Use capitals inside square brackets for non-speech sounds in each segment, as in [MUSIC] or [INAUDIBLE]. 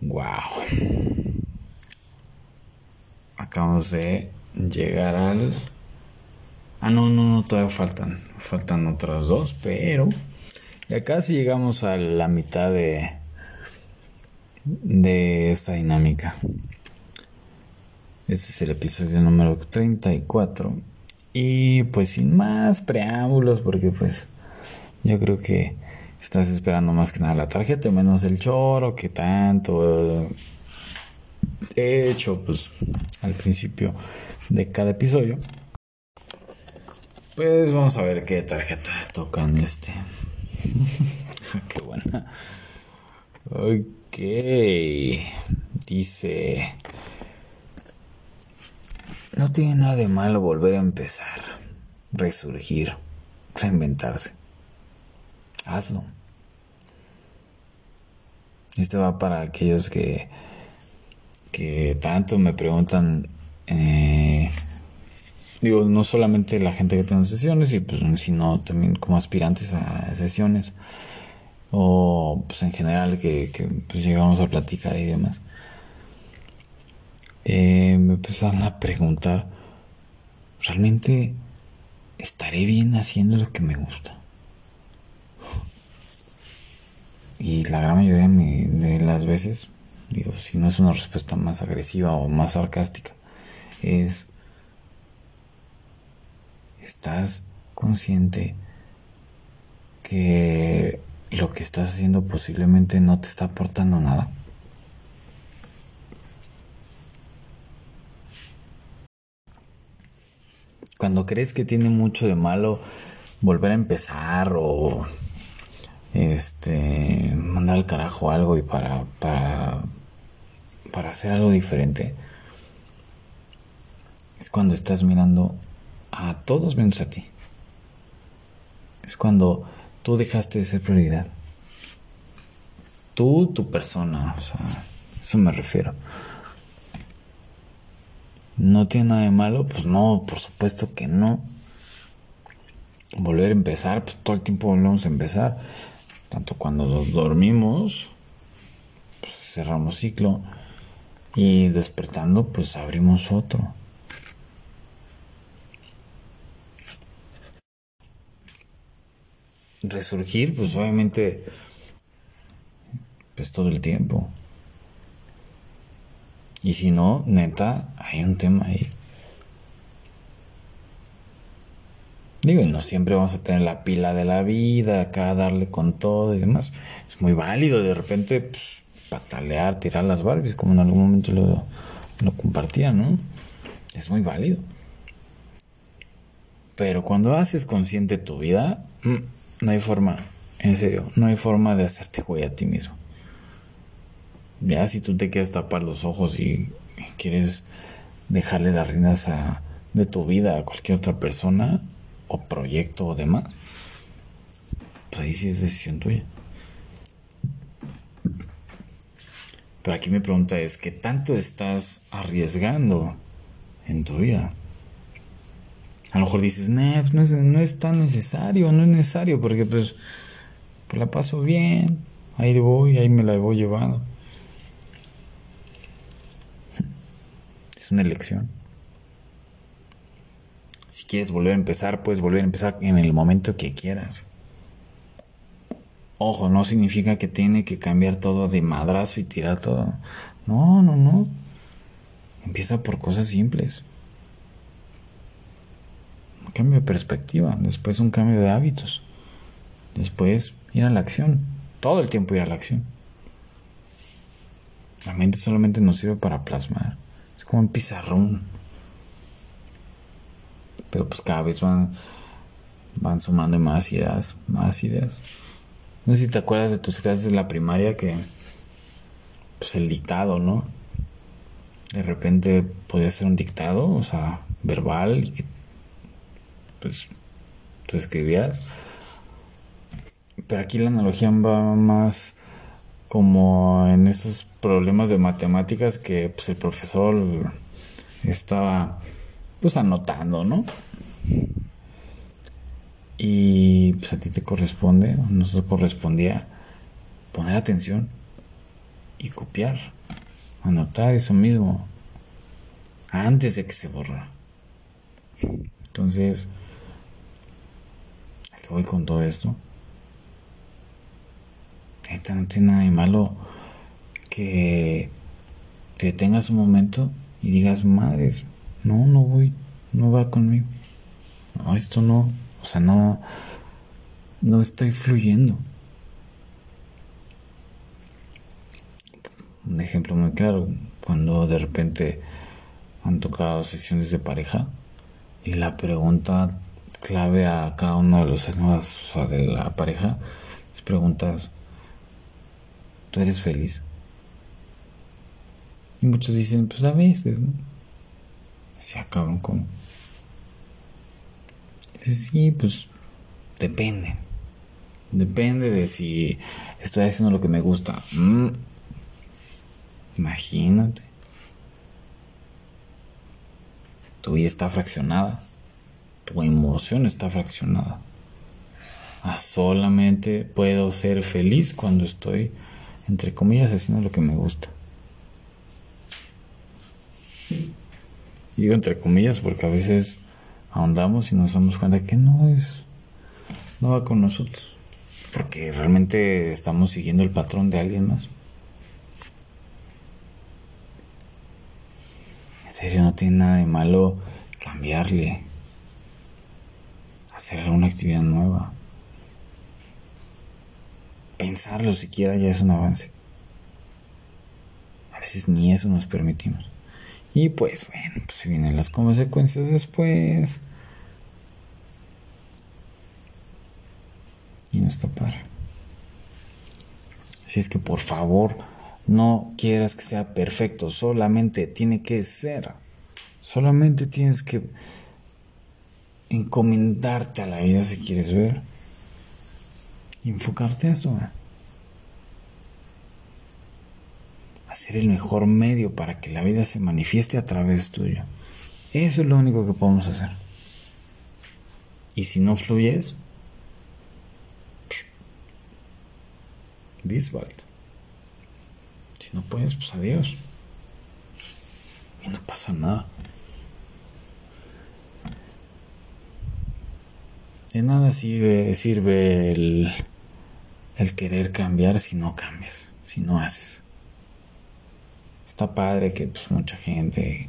Wow. Acabamos de llegar al... Ah, no, no, no, todavía faltan. Faltan otras dos, pero... Ya casi llegamos a la mitad de... De esta dinámica. Este es el episodio número 34. Y pues sin más preámbulos, porque pues yo creo que estás esperando más que nada la tarjeta, menos el choro, que tanto he hecho pues al principio de cada episodio. Pues vamos a ver qué tarjeta tocan este. [LAUGHS] qué buena. Ok. Dice. No tiene nada de malo volver a empezar, resurgir, reinventarse. Hazlo. Este va para aquellos que, que tanto me preguntan, eh, digo, no solamente la gente que tiene sesiones, y pues, sino también como aspirantes a sesiones, o pues en general que, que pues, llegamos a platicar y demás. Eh, me empezaron a preguntar, ¿realmente estaré bien haciendo lo que me gusta? Y la gran mayoría de las veces, digo, si no es una respuesta más agresiva o más sarcástica, es, ¿estás consciente que lo que estás haciendo posiblemente no te está aportando nada? cuando crees que tiene mucho de malo volver a empezar o este mandar al carajo algo y para para para hacer algo diferente es cuando estás mirando a todos menos a ti es cuando tú dejaste de ser prioridad tú tu persona o sea eso me refiero ¿No tiene nada de malo? Pues no, por supuesto que no. Volver a empezar, pues todo el tiempo volvemos a empezar. Tanto cuando dormimos, pues cerramos ciclo. Y despertando, pues abrimos otro. Resurgir, pues obviamente, pues todo el tiempo. Y si no, neta, hay un tema ahí. Digo, no siempre vamos a tener la pila de la vida, acá darle con todo y demás. Es muy válido de repente pues, patalear, tirar las Barbies, como en algún momento lo, lo compartía, ¿no? Es muy válido. Pero cuando haces consciente tu vida, mm, no hay forma, en serio, no hay forma de hacerte güey a ti mismo. Ya si tú te quieres tapar los ojos y quieres dejarle las riendas de tu vida a cualquier otra persona o proyecto o demás, pues ahí sí es decisión tuya. Pero aquí mi pregunta es, ¿qué tanto estás arriesgando en tu vida? A lo mejor dices, nah, pues no, es, no es tan necesario, no es necesario, porque pues, pues la paso bien, ahí voy, ahí me la voy llevando. Es una elección. Quieres volver a empezar, puedes volver a empezar en el momento que quieras. Ojo, no significa que tiene que cambiar todo de madrazo y tirar todo. No, no, no. Empieza por cosas simples. Un cambio de perspectiva, después un cambio de hábitos. Después ir a la acción. Todo el tiempo ir a la acción. La mente solamente nos sirve para plasmar como un pizarrón. Pero pues cada vez van, van sumando más ideas, más ideas. No sé si te acuerdas de tus clases de la primaria que, pues el dictado, ¿no? De repente podía ser un dictado, o sea, verbal, y que, pues, tú escribías. Pero aquí la analogía va más como en esos problemas de matemáticas que pues, el profesor estaba pues anotando, ¿no? Y pues a ti te corresponde, nos correspondía poner atención. y copiar, anotar eso mismo antes de que se borra. Entonces, ¿a qué voy con todo esto? Esta no tiene nada de malo que te detengas un momento y digas, madres, no, no voy, no va conmigo. No, esto no, o sea, no, no estoy fluyendo. Un ejemplo muy claro, cuando de repente han tocado sesiones de pareja y la pregunta clave a cada uno de los nuevos, de la pareja, les preguntas, ¿tú eres feliz? Y muchos dicen, pues a veces, ¿no? Se acaban con... Dice, sí, pues depende. Depende de si estoy haciendo lo que me gusta. Mm. Imagínate. Tu vida está fraccionada. Tu emoción está fraccionada. Solamente puedo ser feliz cuando estoy, entre comillas, haciendo lo que me gusta. Digo entre comillas porque a veces ahondamos y nos damos cuenta que no es, no va con nosotros. Porque realmente estamos siguiendo el patrón de alguien más. En serio, no tiene nada de malo cambiarle. Hacer alguna actividad nueva. Pensarlo siquiera ya es un avance. A veces ni eso nos permitimos. Y pues bueno, pues vienen las consecuencias después. Y no está padre. Así es que por favor, no quieras que sea perfecto, solamente tiene que ser. Solamente tienes que encomendarte a la vida si quieres ver. Y enfocarte a eso. Ser el mejor medio para que la vida se manifieste a través tuyo. Eso es lo único que podemos hacer. Y si no fluyes, Bisbald. Si no puedes, pues adiós. Y no pasa nada. De nada sirve, sirve el, el querer cambiar si no cambias, si no haces está padre que pues mucha gente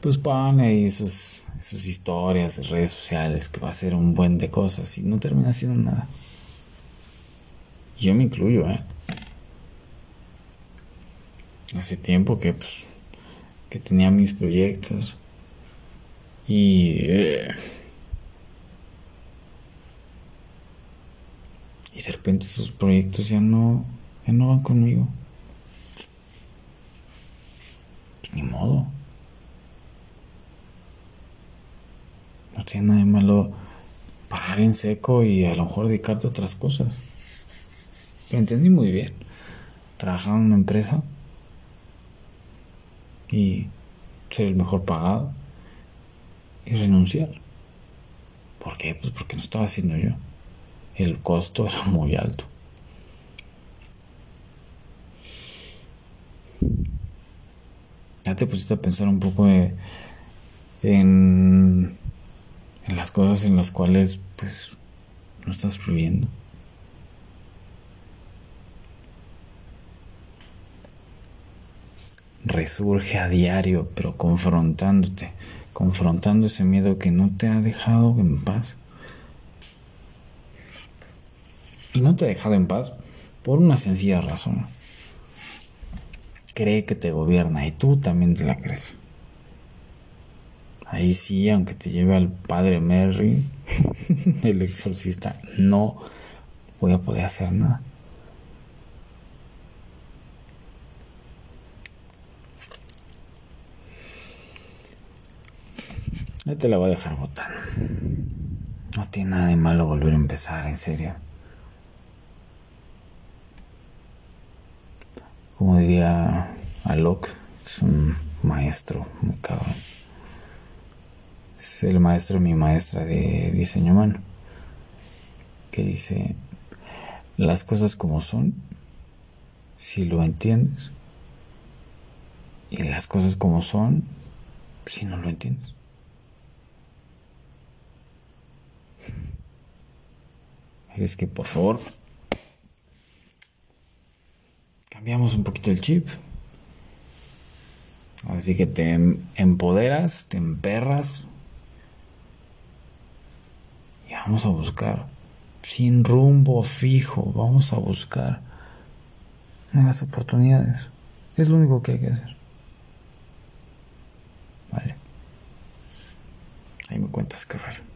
pues pone ahí sus, sus historias, redes sociales, que va a ser un buen de cosas y no termina haciendo nada. Yo me incluyo, ¿eh? Hace tiempo que pues que tenía mis proyectos y eh, y de repente esos proyectos ya no ya no van conmigo. Ni modo. No tiene nada de malo parar en seco y a lo mejor dedicarte a otras cosas. Lo entendí muy bien. Trabajar en una empresa y ser el mejor pagado y renunciar. ¿Por qué? Pues porque no estaba haciendo yo. El costo era muy alto. Te pusiste a pensar un poco en, en las cosas en las cuales pues no estás fluyendo. Resurge a diario, pero confrontándote, confrontando ese miedo que no te ha dejado en paz. Y no te ha dejado en paz por una sencilla razón cree que te gobierna y tú también te la crees. Ahí sí, aunque te lleve al padre Merry, [LAUGHS] el exorcista, no voy a poder hacer nada. Ya te la voy a dejar botar. No tiene nada de malo volver a empezar, en serio. Como diría Alok, es un maestro muy cabrón. Es el maestro mi maestra de diseño humano, que dice, las cosas como son si lo entiendes. Y las cosas como son, si no lo entiendes. Es que por favor, cambiamos un poquito el chip. Así que te em, empoderas, te emperras. Y vamos a buscar, sin rumbo fijo, vamos a buscar nuevas oportunidades. Es lo único que hay que hacer. Vale. Ahí me cuentas, raro.